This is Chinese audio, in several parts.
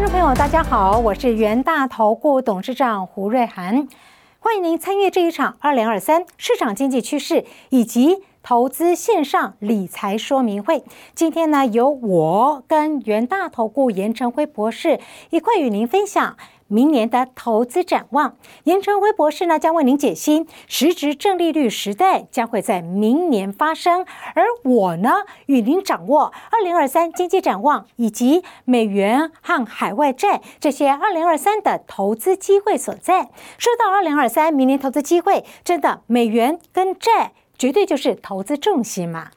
观众朋友，大家好，我是元大投顾董事长胡瑞涵，欢迎您参与这一场二零二三市场经济趋势以及投资线上理财说明会。今天呢，由我跟元大投顾严成辉博士一块与您分享。明年的投资展望，严成威博士呢将为您解析实质正利率时代将会在明年发生，而我呢与您掌握二零二三经济展望以及美元和海外债这些二零二三的投资机会所在。说到二零二三明年投资机会，真的美元跟债绝对就是投资重心嘛。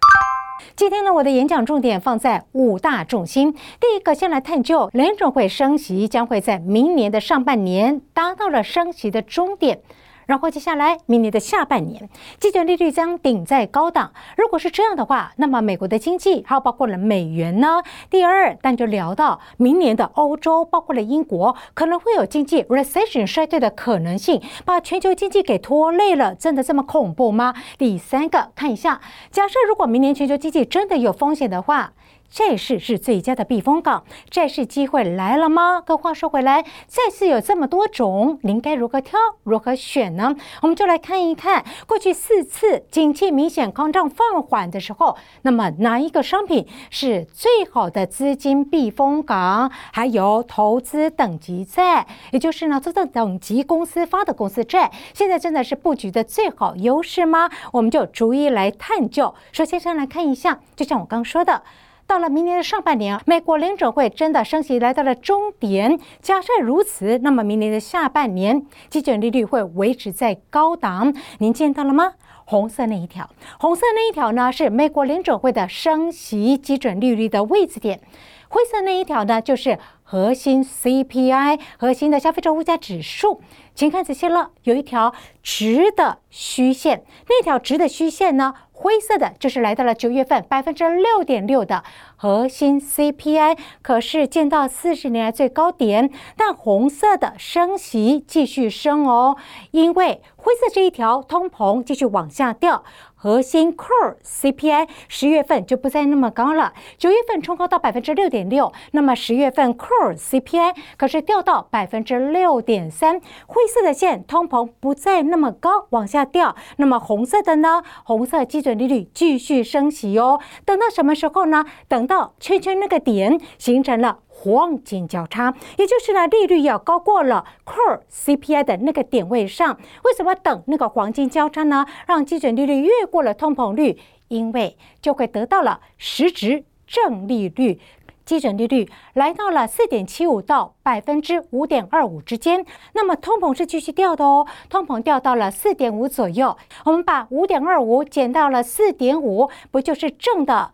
今天呢，我的演讲重点放在五大重心。第一个，先来探究联准会升息将会在明年的上半年达到了升息的终点。然后接下来，明年的下半年，基准利率将顶在高档。如果是这样的话，那么美国的经济还有包括了美元呢？第二，但就聊到明年的欧洲，包括了英国，可能会有经济 recession 衰退的可能性，把全球经济给拖累了，真的这么恐怖吗？第三个，看一下，假设如果明年全球经济真的有风险的话。债市是最佳的避风港，债市机会来了吗？可话说回来，债市有这么多种，您该如何挑、如何选呢？我们就来看一看过去四次景气明显抗涨放缓的时候，那么哪一个商品是最好的资金避风港？还有投资等级债，也就是呢，这种等级公司发的公司债，现在真的是布局的最好优势吗？我们就逐一来探究。首先，先来看一下，就像我刚说的。到了明年的上半年，美国联准会真的升息来到了终点。假设如此，那么明年的下半年，基准利率会维持在高档。您见到了吗？红色那一条，红色那一条呢，是美国联准会的升息基准利率的位置点。灰色那一条呢，就是核心 CPI，核心的消费者物价指数。请看仔细了，有一条直的虚线，那条直的虚线呢？灰色的就是来到了九月份百分之六点六的核心 CPI，可是见到四十年来最高点。但红色的升息继续升哦，因为灰色这一条通膨继续往下掉。核心 Core CPI 十月份就不再那么高了，九月份冲高到百分之六点六，那么十月份 Core CPI 可是掉到百分之六点三，灰灰色的线通膨不再那么高，往下掉。那么红色的呢？红色基准利率继续升息哦。等到什么时候呢？等到圈圈那个点形成了。黄金交叉，也就是呢，利率要高过了 core CPI 的那个点位上。为什么等那个黄金交叉呢？让基准利率越过了通膨率，因为就会得到了实质正利率，基准利率来到了四点七五到百分之五点二五之间。那么通膨是继续掉的哦，通膨掉到了四点五左右。我们把五点二五减到了四点五，不就是正的？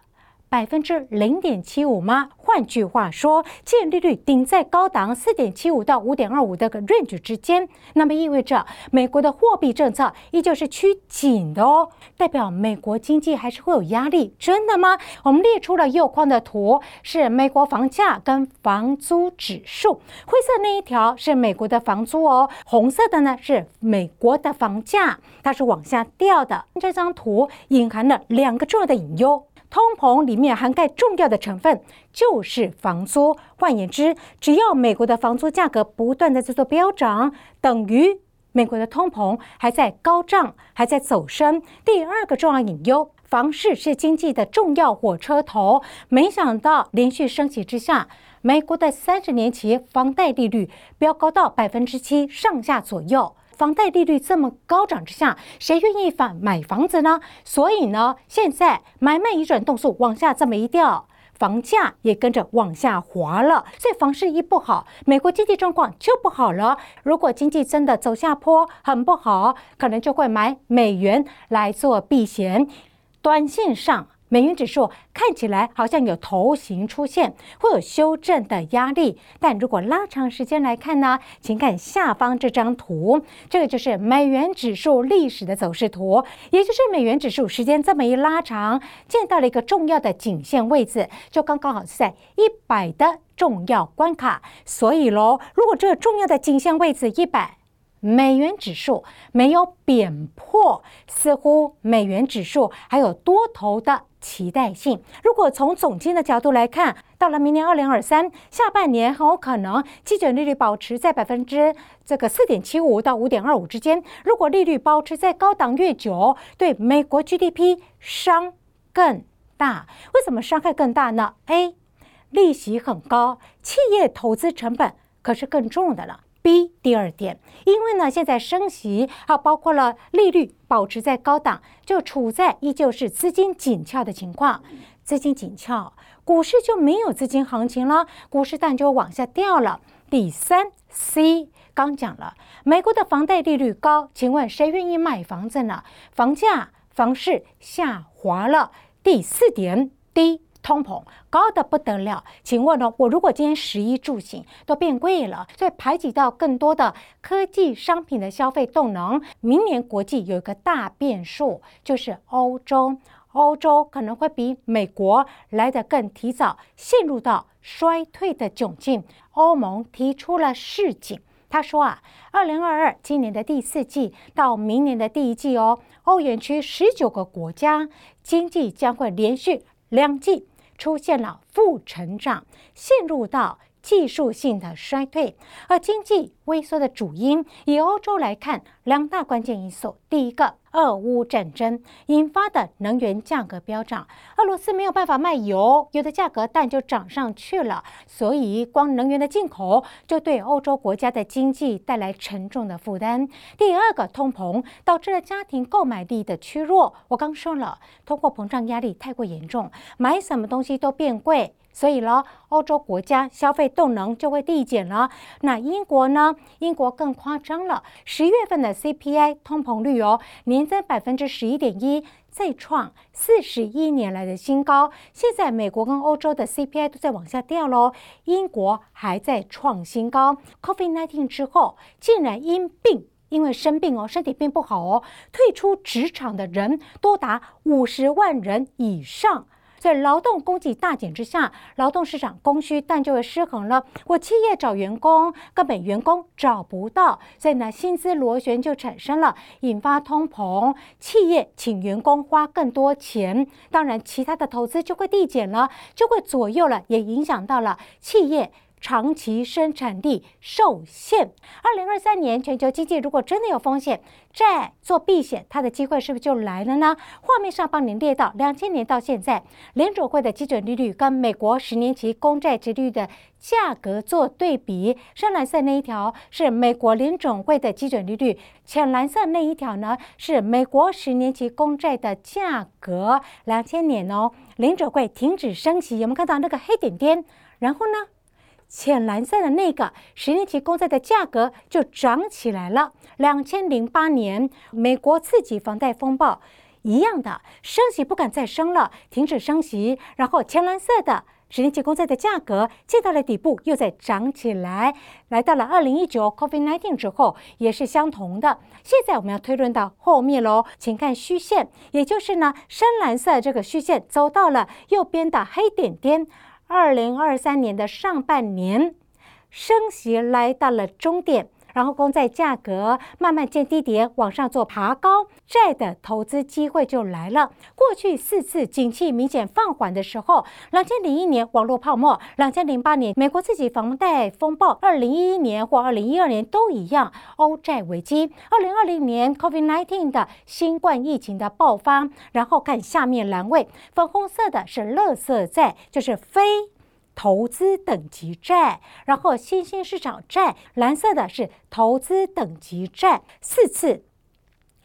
百分之零点七五吗？换句话说，借利率顶在高档四点七五到五点二五的个 range 之间，那么意味着美国的货币政策依旧是趋紧的哦，代表美国经济还是会有压力，真的吗？我们列出了右框的图，是美国房价跟房租指数，灰色那一条是美国的房租哦，红色的呢是美国的房价，它是往下掉的。这张图隐含了两个重要的隐忧。通膨里面涵盖重要的成分就是房租。换言之，只要美国的房租价格不断的在做飙涨，等于美国的通膨还在高涨，还在走升。第二个重要隐忧，房市是经济的重要火车头。没想到连续升息之下，美国的三十年期房贷利率飙高到百分之七上下左右。房贷利率这么高涨之下，谁愿意房买房子呢？所以呢，现在买卖移转动数往下这么一掉，房价也跟着往下滑了。所以房市一不好，美国经济状况就不好了。如果经济真的走下坡，很不好，可能就会买美元来做避险，短线上。美元指数看起来好像有头型出现，会有修正的压力。但如果拉长时间来看呢？请看下方这张图，这个就是美元指数历史的走势图，也就是美元指数时间这么一拉长，见到了一个重要的颈线位置，就刚刚好是在一百的重要关卡。所以喽，如果这个重要的颈线位置一百，美元指数没有贬破，似乎美元指数还有多头的期待性。如果从总金的角度来看，到了明年二零二三下半年，很有可能基准利率保持在百分之这个四点七五到五点二五之间。如果利率保持在高档越久，对美国 GDP 伤更大。为什么伤害更大呢？A 利息很高，企业投资成本可是更重的了。B 第二点，因为呢，现在升息啊，包括了利率保持在高档，就处在依旧是资金紧俏的情况。资金紧俏，股市就没有资金行情了，股市蛋就往下掉了。第三 C 刚讲了，美国的房贷利率高，请问谁愿意买房子呢？房价、房市下滑了。第四点 D。通膨高的不得了，请问呢？我如果今天食衣住行都变贵了，所以排挤到更多的科技商品的消费动能。明年国际有一个大变数，就是欧洲，欧洲可能会比美国来得更提早陷入到衰退的窘境。欧盟提出了示警，他说啊，二零二二今年的第四季到明年的第一季哦，欧元区十九个国家经济将会连续。两季出现了负成长，陷入到技术性的衰退，而经济萎缩的主因，以欧洲来看，两大关键因素，第一个。俄乌战争引发的能源价格飙涨，俄罗斯没有办法卖油，油的价格但就涨上去了，所以光能源的进口就对欧洲国家的经济带来沉重的负担。第二个，通膨导致了家庭购买力的趋弱。我刚说了，通货膨胀压力太过严重，买什么东西都变贵。所以呢，欧洲国家消费动能就会递减了。那英国呢？英国更夸张了，十月份的 CPI 通膨率哦，年增百分之十一点一，再创四十一年来的新高。现在美国跟欧洲的 CPI 都在往下掉喽，英国还在创新高。COVID-19 之后，竟然因病，因为生病哦，身体并不好哦，退出职场的人多达五十万人以上。在劳动供给大减之下，劳动市场供需但就会失衡了。我企业找员工，根本员工找不到，所以呢，薪资螺旋就产生了，引发通膨。企业请员工花更多钱，当然其他的投资就会递减了，就会左右了，也影响到了企业。长期生产力受限。二零二三年全球经济如果真的有风险，债做避险，它的机会是不是就来了呢？画面上帮您列到两千年到现在，联储会的基准利率跟美国十年期公债殖率的价格做对比。深蓝色那一条是美国联准会的基准利率，浅蓝色那一条呢是美国十年期公债的价格。两千年哦，联准会停止升息，有没有看到那个黑点点？然后呢？浅蓝色的那个十年期公债的价格就涨起来了。两千零八年美国次级房贷风暴一样的升息不敢再升了，停止升息，然后浅蓝色的十年期公债的价格见到了底部，又在涨起来。来到了二零一九 COVID-19 之后，也是相同的。现在我们要推论到后面喽，请看虚线，也就是呢深蓝色这个虚线走到了右边的黑点点。二零二三年的上半年，升息来到了终点。然后公债价格慢慢见低点，往上做爬高，债的投资机会就来了。过去四次景气明显放缓的时候，两千零一年网络泡沫，两千零八年美国自己房贷风暴，二零一一年或二零一二年都一样，欧债危机，二零二零年 COVID-19 的新冠疫情的爆发。然后看下面栏位，粉红色的是乐色债，就是非。投资等级债，然后新兴市场债，蓝色的是投资等级债。四次，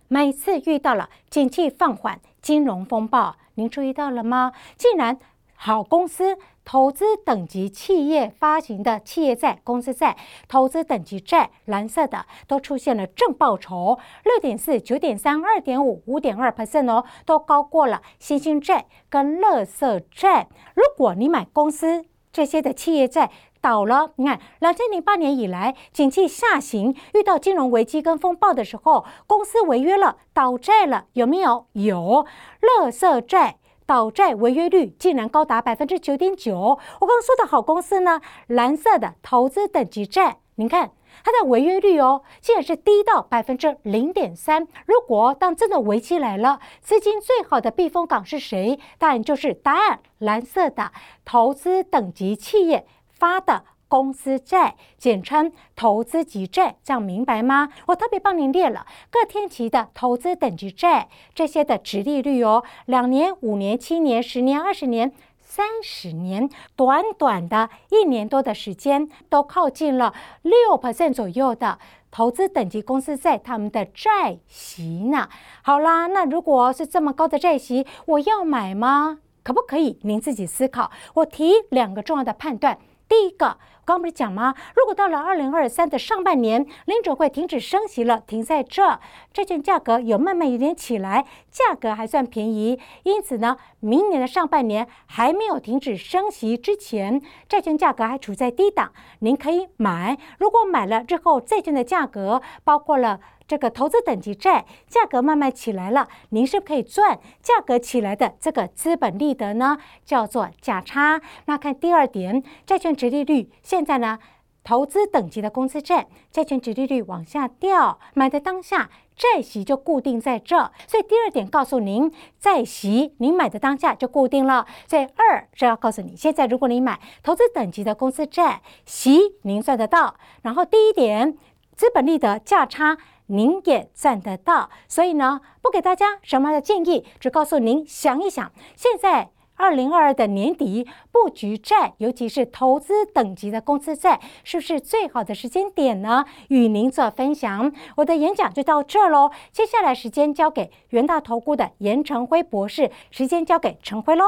每次遇到了景气放缓、金融风暴，您注意到了吗？竟然好公司投资等级企业发行的企业债、公司债、投资等级债，蓝色的都出现了正报酬，六点四、九点三、二点五、五点二 percent 哦，都高过了新兴债跟垃圾债。如果你买公司，这些的企业债倒了，你看，两千零八年以来，景气下行，遇到金融危机跟风暴的时候，公司违约了，倒债了，有没有？有，垃圾债倒债违约率竟然高达百分之九点九。我刚刚说的好公司呢，蓝色的投资等级债，您看它的违约率哦，竟然是低到百分之零点三。如果当真的危机来了，资金最好的避风港是谁？当然就是答案蓝色的投资等级企业发的公司债，简称投资级债，这样明白吗？我特别帮您列了各天期的投资等级债这些的值利率哦，两年、五年、七年、十年、二十年。三十年，短短的一年多的时间，都靠近了六 percent 左右的投资等级公司在他们的债息呢。好啦，那如果是这么高的债息，我要买吗？可不可以？您自己思考。我提两个重要的判断。第一个，刚不是讲吗？如果到了二零二三的上半年，零准会停止升息了，停在这，债券价格有慢慢有点起来，价格还算便宜。因此呢，明年的上半年还没有停止升息之前，债券价格还处在低档，您可以买。如果买了之后，债券的价格包括了。这个投资等级债价格慢慢起来了，您是可以赚价格起来的这个资本利得呢，叫做价差。那看第二点，债券值利率现在呢，投资等级的公司债债券值利率往下掉，买的当下债息就固定在这，所以第二点告诉您，债息您买的当下就固定了。所以二是要告诉你，现在如果你买投资等级的公司债息，您算得到。然后第一点，资本利得价差。您也赚得到，所以呢，不给大家什么样的建议，只告诉您想一想，现在二零二二的年底布局债，尤其是投资等级的公司债，是不是最好的时间点呢？与您做分享。我的演讲就到这喽，接下来时间交给元大投顾的严成辉博士，时间交给陈辉喽。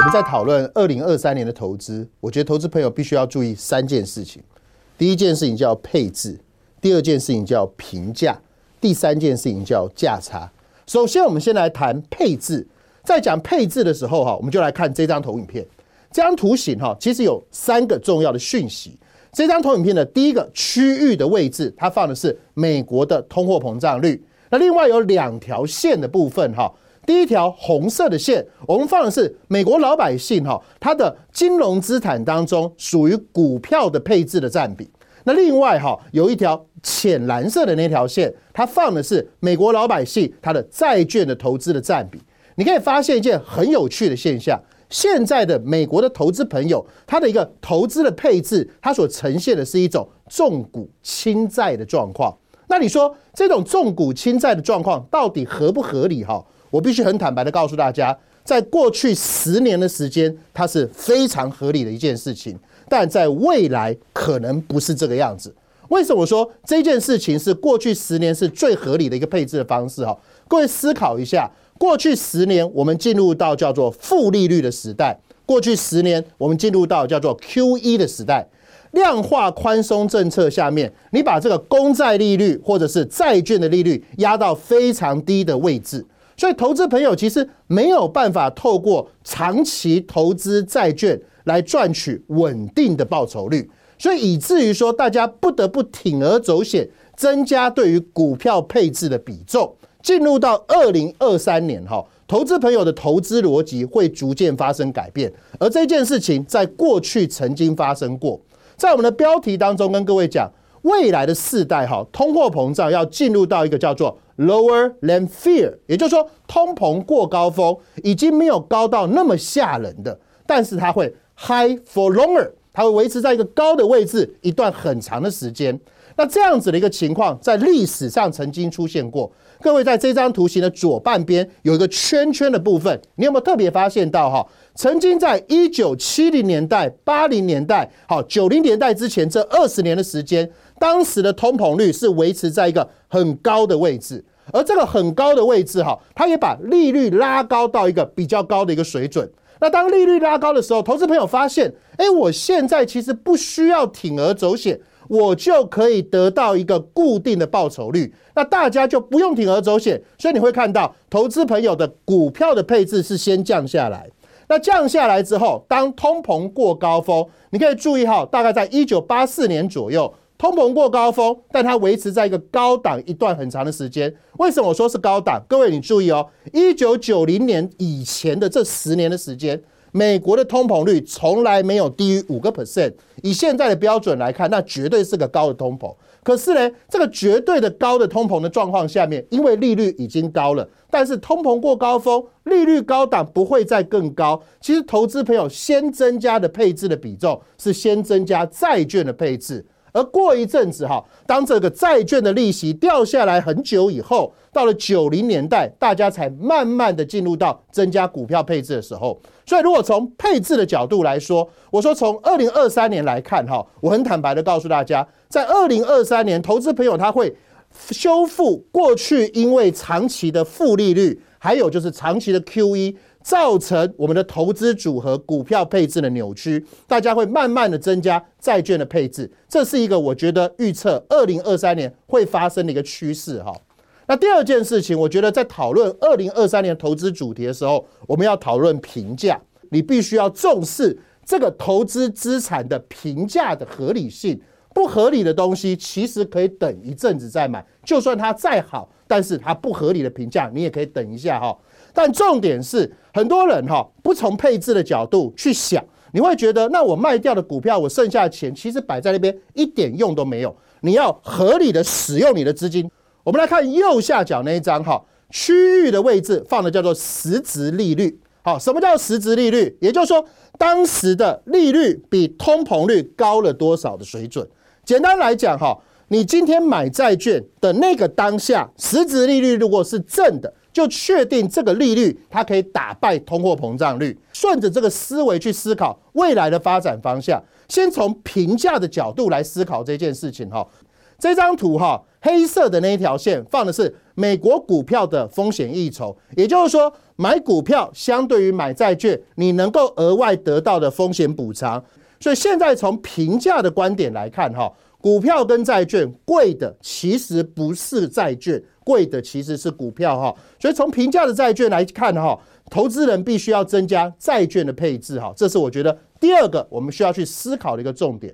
我们在讨论二零二三年的投资，我觉得投资朋友必须要注意三件事情，第一件事情叫配置。第二件事情叫评价，第三件事情叫价差。首先，我们先来谈配置。在讲配置的时候，哈，我们就来看这张投影片。这张图形，哈，其实有三个重要的讯息。这张投影片的第一个区域的位置，它放的是美国的通货膨胀率。那另外有两条线的部分，哈，第一条红色的线，我们放的是美国老百姓，哈，它的金融资产当中属于股票的配置的占比。那另外哈有一条浅蓝色的那条线，它放的是美国老百姓他的债券的投资的占比。你可以发现一件很有趣的现象：现在的美国的投资朋友，他的一个投资的配置，它所呈现的是一种重股轻债的状况。那你说这种重股轻债的状况到底合不合理？哈，我必须很坦白的告诉大家，在过去十年的时间，它是非常合理的一件事情。但在未来可能不是这个样子。为什么说这件事情是过去十年是最合理的一个配置的方式？哈，各位思考一下，过去十年我们进入到叫做负利率的时代，过去十年我们进入到叫做 Q E 的时代，量化宽松政策下面，你把这个公债利率或者是债券的利率压到非常低的位置，所以投资朋友其实没有办法透过长期投资债券。来赚取稳定的报酬率，所以以至于说大家不得不铤而走险，增加对于股票配置的比重。进入到二零二三年哈，投资朋友的投资逻辑会逐渐发生改变，而这件事情在过去曾经发生过。在我们的标题当中跟各位讲，未来的世代哈，通货膨胀要进入到一个叫做 lower than fear，也就是说通膨过高峰已经没有高到那么吓人的，但是它会。High for longer，它会维持在一个高的位置一段很长的时间。那这样子的一个情况，在历史上曾经出现过。各位在这张图形的左半边有一个圈圈的部分，你有没有特别发现到哈？曾经在一九七零年代、八零年代、好九零年代之前这二十年的时间，当时的通膨率是维持在一个很高的位置，而这个很高的位置哈，它也把利率拉高到一个比较高的一个水准。那当利率拉高的时候，投资朋友发现，哎，我现在其实不需要铤而走险，我就可以得到一个固定的报酬率。那大家就不用铤而走险，所以你会看到投资朋友的股票的配置是先降下来。那降下来之后，当通膨过高峰，你可以注意哈，大概在一九八四年左右。通膨过高峰，但它维持在一个高档一段很长的时间。为什么我说是高档？各位你注意哦，一九九零年以前的这十年的时间，美国的通膨率从来没有低于五个 percent，以现在的标准来看，那绝对是个高的通膨。可是呢，这个绝对的高的通膨的状况下面，因为利率已经高了，但是通膨过高峰，利率高档不会再更高。其实投资朋友先增加的配置的比重是先增加债券的配置。而过一阵子哈，当这个债券的利息掉下来很久以后，到了九零年代，大家才慢慢的进入到增加股票配置的时候。所以，如果从配置的角度来说，我说从二零二三年来看哈，我很坦白的告诉大家，在二零二三年，投资朋友他会修复过去因为长期的负利率，还有就是长期的 QE。造成我们的投资组合股票配置的扭曲，大家会慢慢的增加债券的配置，这是一个我觉得预测二零二三年会发生的一个趋势哈。那第二件事情，我觉得在讨论二零二三年投资主题的时候，我们要讨论评价，你必须要重视这个投资资产的评价的合理性，不合理的东西其实可以等一阵子再买，就算它再好，但是它不合理的评价，你也可以等一下哈。但重点是，很多人哈不从配置的角度去想，你会觉得，那我卖掉的股票，我剩下的钱其实摆在那边一点用都没有。你要合理的使用你的资金。我们来看右下角那一张哈，区域的位置放的叫做实质利率。好，什么叫实质利率？也就是说，当时的利率比通膨率高了多少的水准？简单来讲哈，你今天买债券的那个当下，实质利率如果是正的。就确定这个利率，它可以打败通货膨胀率。顺着这个思维去思考未来的发展方向，先从评价的角度来思考这件事情哈。这张图哈，黑色的那一条线放的是美国股票的风险溢酬，也就是说，买股票相对于买债券，你能够额外得到的风险补偿。所以现在从评价的观点来看哈，股票跟债券贵的其实不是债券。贵的其实是股票哈，所以从平价的债券来看哈，投资人必须要增加债券的配置哈，这是我觉得第二个我们需要去思考的一个重点。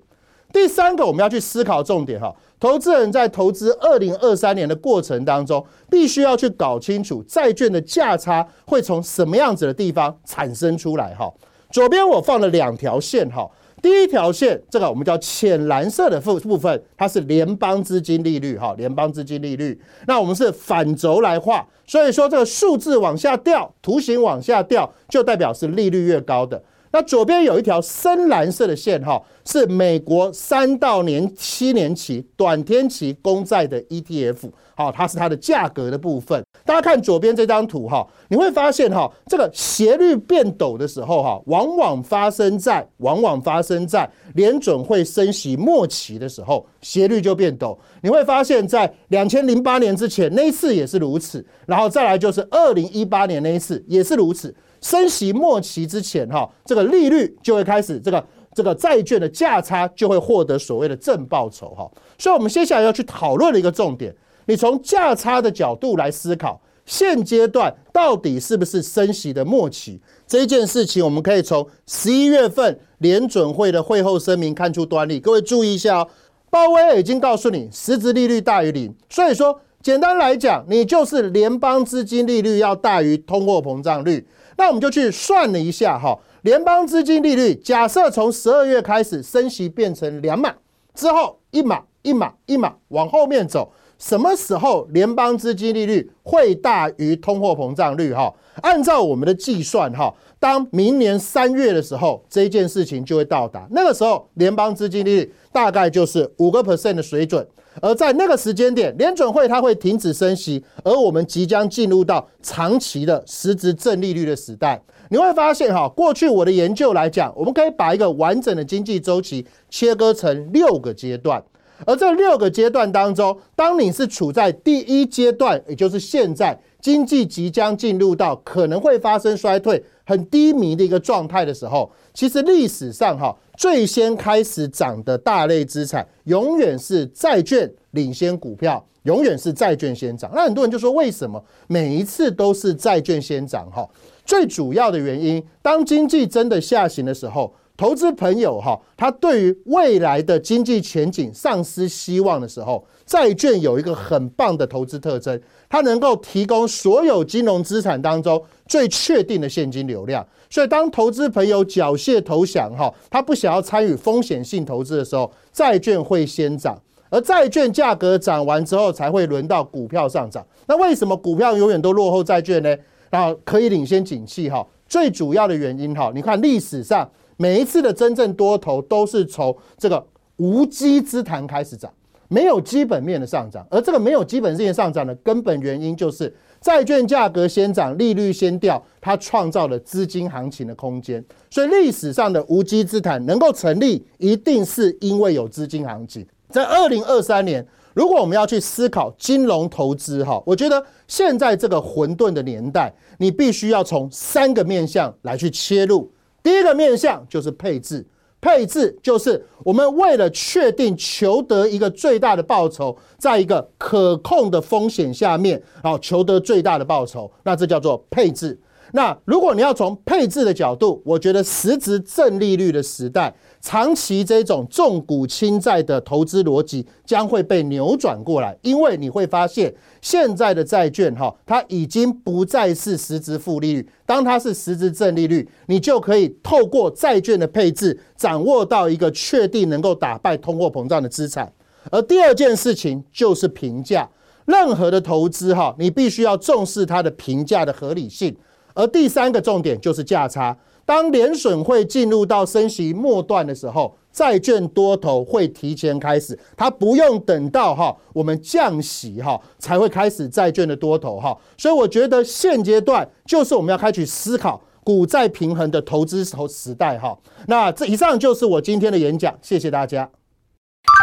第三个我们要去思考重点哈，投资人在投资二零二三年的过程当中，必须要去搞清楚债券的价差会从什么样子的地方产生出来哈。左边我放了两条线哈。第一条线，这个我们叫浅蓝色的部部分，它是联邦资金利率，哈，联邦资金利率。那我们是反轴来画，所以说这个数字往下掉，图形往下掉，就代表是利率越高的。那左边有一条深蓝色的线，哈，是美国三到年七年期短天期公债的 ETF，好，它是它的价格的部分。大家看左边这张图，哈，你会发现，哈，这个斜率变陡的时候，哈，往往发生在往往发生在联准会升息末期的时候，斜率就变陡。你会发现在两千零八年之前那一次也是如此，然后再来就是二零一八年那一次也是如此。升息末期之前，哈，这个利率就会开始，这个这个债券的价差就会获得所谓的正报酬，哈。所以，我们接下来要去讨论的一个重点，你从价差的角度来思考，现阶段到底是不是升息的末期？这一件事情，我们可以从十一月份联准会的会后声明看出端倪。各位注意一下哦，鲍威尔已经告诉你，实质利率大于零，所以说，简单来讲，你就是联邦资金利率要大于通货膨胀率。那我们就去算了一下哈，联邦资金利率假设从十二月开始升息变成两码之后，一码一码一码往后面走，什么时候联邦资金利率会大于通货膨胀率哈？按照我们的计算哈，当明年三月的时候，这件事情就会到达，那个时候联邦资金利率大概就是五个 percent 的水准。而在那个时间点，联准会它会停止升息，而我们即将进入到长期的实质正利率的时代。你会发现，哈，过去我的研究来讲，我们可以把一个完整的经济周期切割成六个阶段，而这六个阶段当中，当你是处在第一阶段，也就是现在经济即将进入到可能会发生衰退、很低迷的一个状态的时候，其实历史上，哈。最先开始涨的大类资产，永远是债券领先股票，永远是债券先涨。那很多人就说，为什么每一次都是债券先涨？哈，最主要的原因，当经济真的下行的时候，投资朋友哈，他对于未来的经济前景丧失希望的时候，债券有一个很棒的投资特征，它能够提供所有金融资产当中最确定的现金流量。所以，当投资朋友缴械投降哈，他不想要参与风险性投资的时候，债券会先涨。而债券价格涨完之后，才会轮到股票上涨。那为什么股票永远都落后债券呢？然后可以领先景气哈？最主要的原因哈，你看历史上每一次的真正多头都是从这个无稽之谈开始涨，没有基本面的上涨。而这个没有基本面上涨的根本原因就是债券价格先涨，利率先掉，它创造了资金行情的空间。所以历史上的无稽之谈能够成立，一定是因为有资金行情。在二零二三年，如果我们要去思考金融投资，哈，我觉得现在这个混沌的年代，你必须要从三个面向来去切入。第一个面向就是配置，配置就是我们为了确定求得一个最大的报酬，在一个可控的风险下面，然后求得最大的报酬，那这叫做配置。那如果你要从配置的角度，我觉得实质正利率的时代，长期这种重股轻债的投资逻辑将会被扭转过来，因为你会发现现在的债券哈，它已经不再是实质负利率，当它是实质正利率，你就可以透过债券的配置，掌握到一个确定能够打败通货膨胀的资产。而第二件事情就是评价，任何的投资哈，你必须要重视它的评价的合理性。而第三个重点就是价差。当联损会进入到升息末段的时候，债券多头会提前开始，它不用等到哈我们降息哈才会开始债券的多头哈。所以我觉得现阶段就是我们要开始思考股债平衡的投资时时代哈。那这以上就是我今天的演讲，谢谢大家。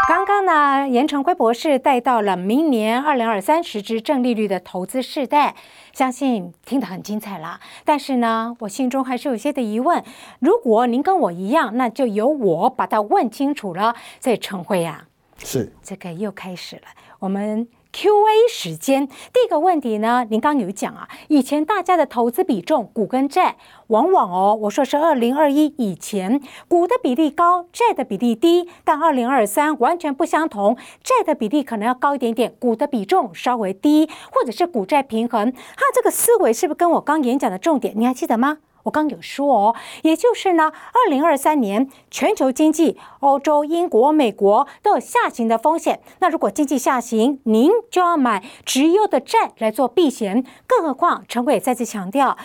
刚刚呢，严成辉博士带到了明年二零二三实质正利率的投资世代，相信听得很精彩了。但是呢，我心中还是有些的疑问。如果您跟我一样，那就由我把它问清楚了。所以成辉啊，是这个又开始了，我们。Q&A 时间，第一个问题呢，您刚有讲啊，以前大家的投资比重，股跟债，往往哦，我说是二零二一以前，股的比例高，债的比例低，但二零二三完全不相同，债的比例可能要高一点点，股的比重稍微低，或者是股债平衡，它这个思维是不是跟我刚演讲的重点，你还记得吗？我刚有说哦，也就是呢，二零二三年全球经济，欧洲、英国、美国都有下行的风险。那如果经济下行，您就要买直优的债来做避险。更何况，陈伟再次强调，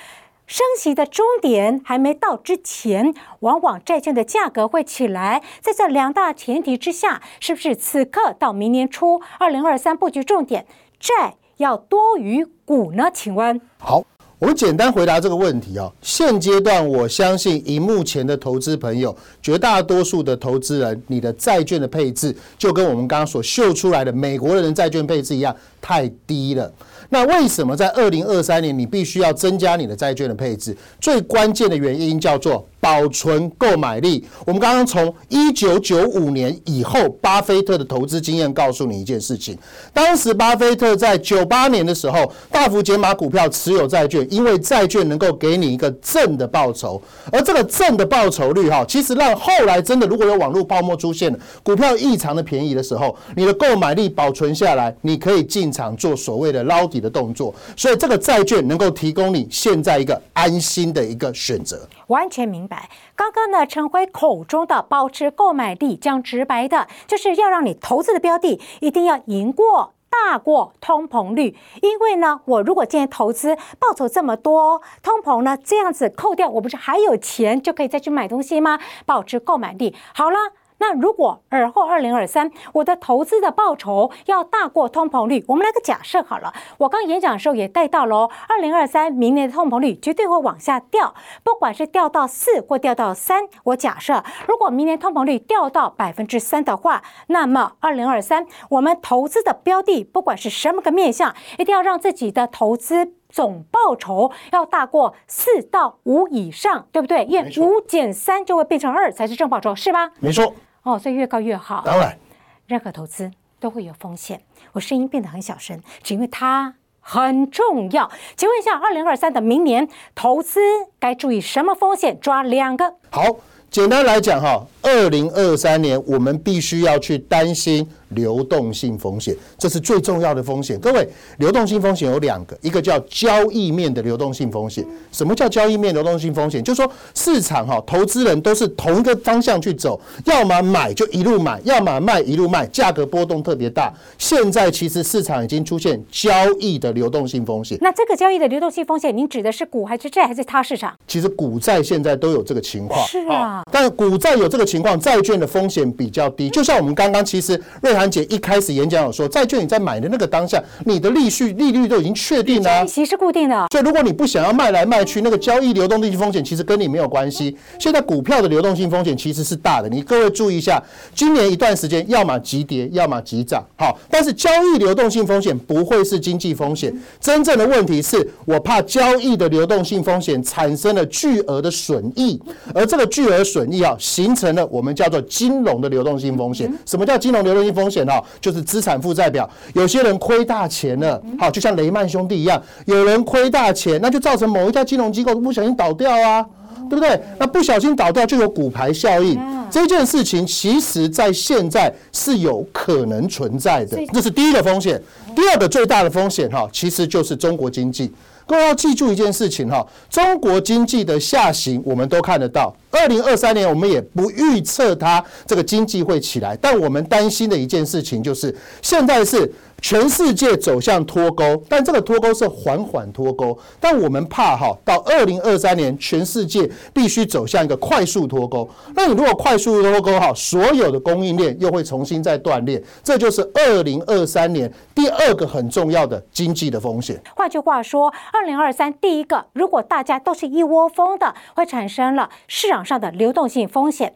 升息的终点还没到之前，往往债券的价格会起来。在这两大前提之下，是不是此刻到明年初，二零二三布局重点，债要多于股呢？请问，好。我简单回答这个问题哦。现阶段，我相信以目前的投资朋友，绝大多数的投资人，你的债券的配置就跟我们刚刚所秀出来的美国人的债券配置一样，太低了。那为什么在二零二三年你必须要增加你的债券的配置？最关键的原因叫做。保存购买力。我们刚刚从一九九五年以后，巴菲特的投资经验告诉你一件事情：当时巴菲特在九八年的时候大幅减码股票，持有债券，因为债券能够给你一个正的报酬。而这个正的报酬率，哈，其实让后来真的如果有网络泡沫出现了，股票异常的便宜的时候，你的购买力保存下来，你可以进场做所谓的捞底的动作。所以这个债券能够提供你现在一个安心的一个选择。完全明白。刚刚呢，陈辉口中的保持购买力，讲直白的，就是要让你投资的标的一定要赢过、大过通膨率。因为呢，我如果今天投资报酬这么多，通膨呢这样子扣掉，我不是还有钱就可以再去买东西吗？保持购买力，好了。那如果尔后二零二三，我的投资的报酬要大过通膨率，我们来个假设好了。我刚演讲的时候也带到喽，二零二三明年的通膨率绝对会往下掉，不管是掉到四或掉到三。我假设，如果明年通膨率掉到百分之三的话，那么二零二三我们投资的标的，不管是什么个面向，一定要让自己的投资总报酬要大过四到五以上，对不对？因为五减三就会变成二才是正报酬，是吧？没错。哦，所以越高越好。当然，任何投资都会有风险。我声音变得很小声，只因为它很重要。请问一下，二零二三的明年投资该注意什么风险？抓两个。好，简单来讲哈，二零二三年我们必须要去担心流动性风险，这是最重要的风险。各位，流动性风险有两个，一个叫交易面的流动性风险。什么叫交易面流动性风险？就是说市场哈，投资人都是同一个方向去走，要么买就一路买，要么卖一路卖，价格波动特别大。现在其实市场已经出现交易的流动性风险。那这个交易的流动性风险，您指的是股还是债还是它市场？其实股债现在都有这个情况。是啊。但股债有这个情况，债券的风险比较低。就像我们刚刚，其实瑞涵姐一开始演讲有说，债券你在买的那个当下，你的利息利率都已经确定了，利息是固定的。所以如果你不想要卖来卖去，那个交易流动性风险其实跟你没有关系。现在股票的流动性风险其实是大的，你各位注意一下，今年一段时间要么急跌，要么急涨。好，但是交易流动性风险不会是经济风险，真正的问题是我怕交易的流动性风险产生了巨额的损益，而这个巨额损益啊，形成了我们叫做金融的流动性风险。什么叫金融流动性风险哈？就是资产负债表，有些人亏大钱了，好，就像雷曼兄弟一样，有人亏大钱，那就造成某一家金融机构不小心倒掉啊，对不对？那不小心倒掉就有股牌效应，这件事情其实在现在是有可能存在的，这是第一个风险。第二个最大的风险哈，其实就是中国经济。各位要记住一件事情哈，中国经济的下行我们都看得到。二零二三年我们也不预测它这个经济会起来，但我们担心的一件事情就是，现在是全世界走向脱钩，但这个脱钩是缓缓脱钩，但我们怕哈，到二零二三年全世界必须走向一个快速脱钩。那你如果快速脱钩哈，所有的供应链又会重新再断裂，这就是二零二三年第二个很重要的经济的风险。换句话说，二零二三第一个，如果大家都是一窝蜂的，会产生了市场。上的流动性风险。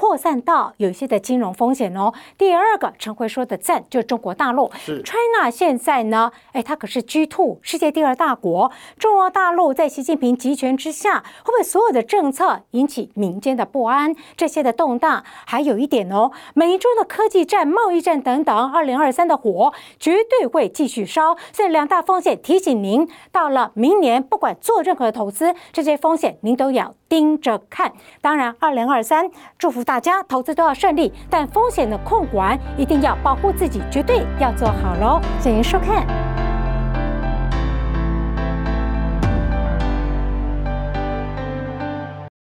扩散到有一些的金融风险哦。第二个，陈辉说的赞就是中国大陆，China 现在呢，哎，它可是 G two 世界第二大国。中国大陆在习近平集权之下，会不会所有的政策引起民间的不安？这些的动荡，还有一点哦，美中的科技战、贸易战等等，二零二三的火绝对会继续烧。这两大风险提醒您，到了明年，不管做任何投资，这些风险您都要盯着看。当然，二零二三祝福。大家投资都要顺利，但风险的控管一定要保护自己，绝对要做好喽。谢谢收看。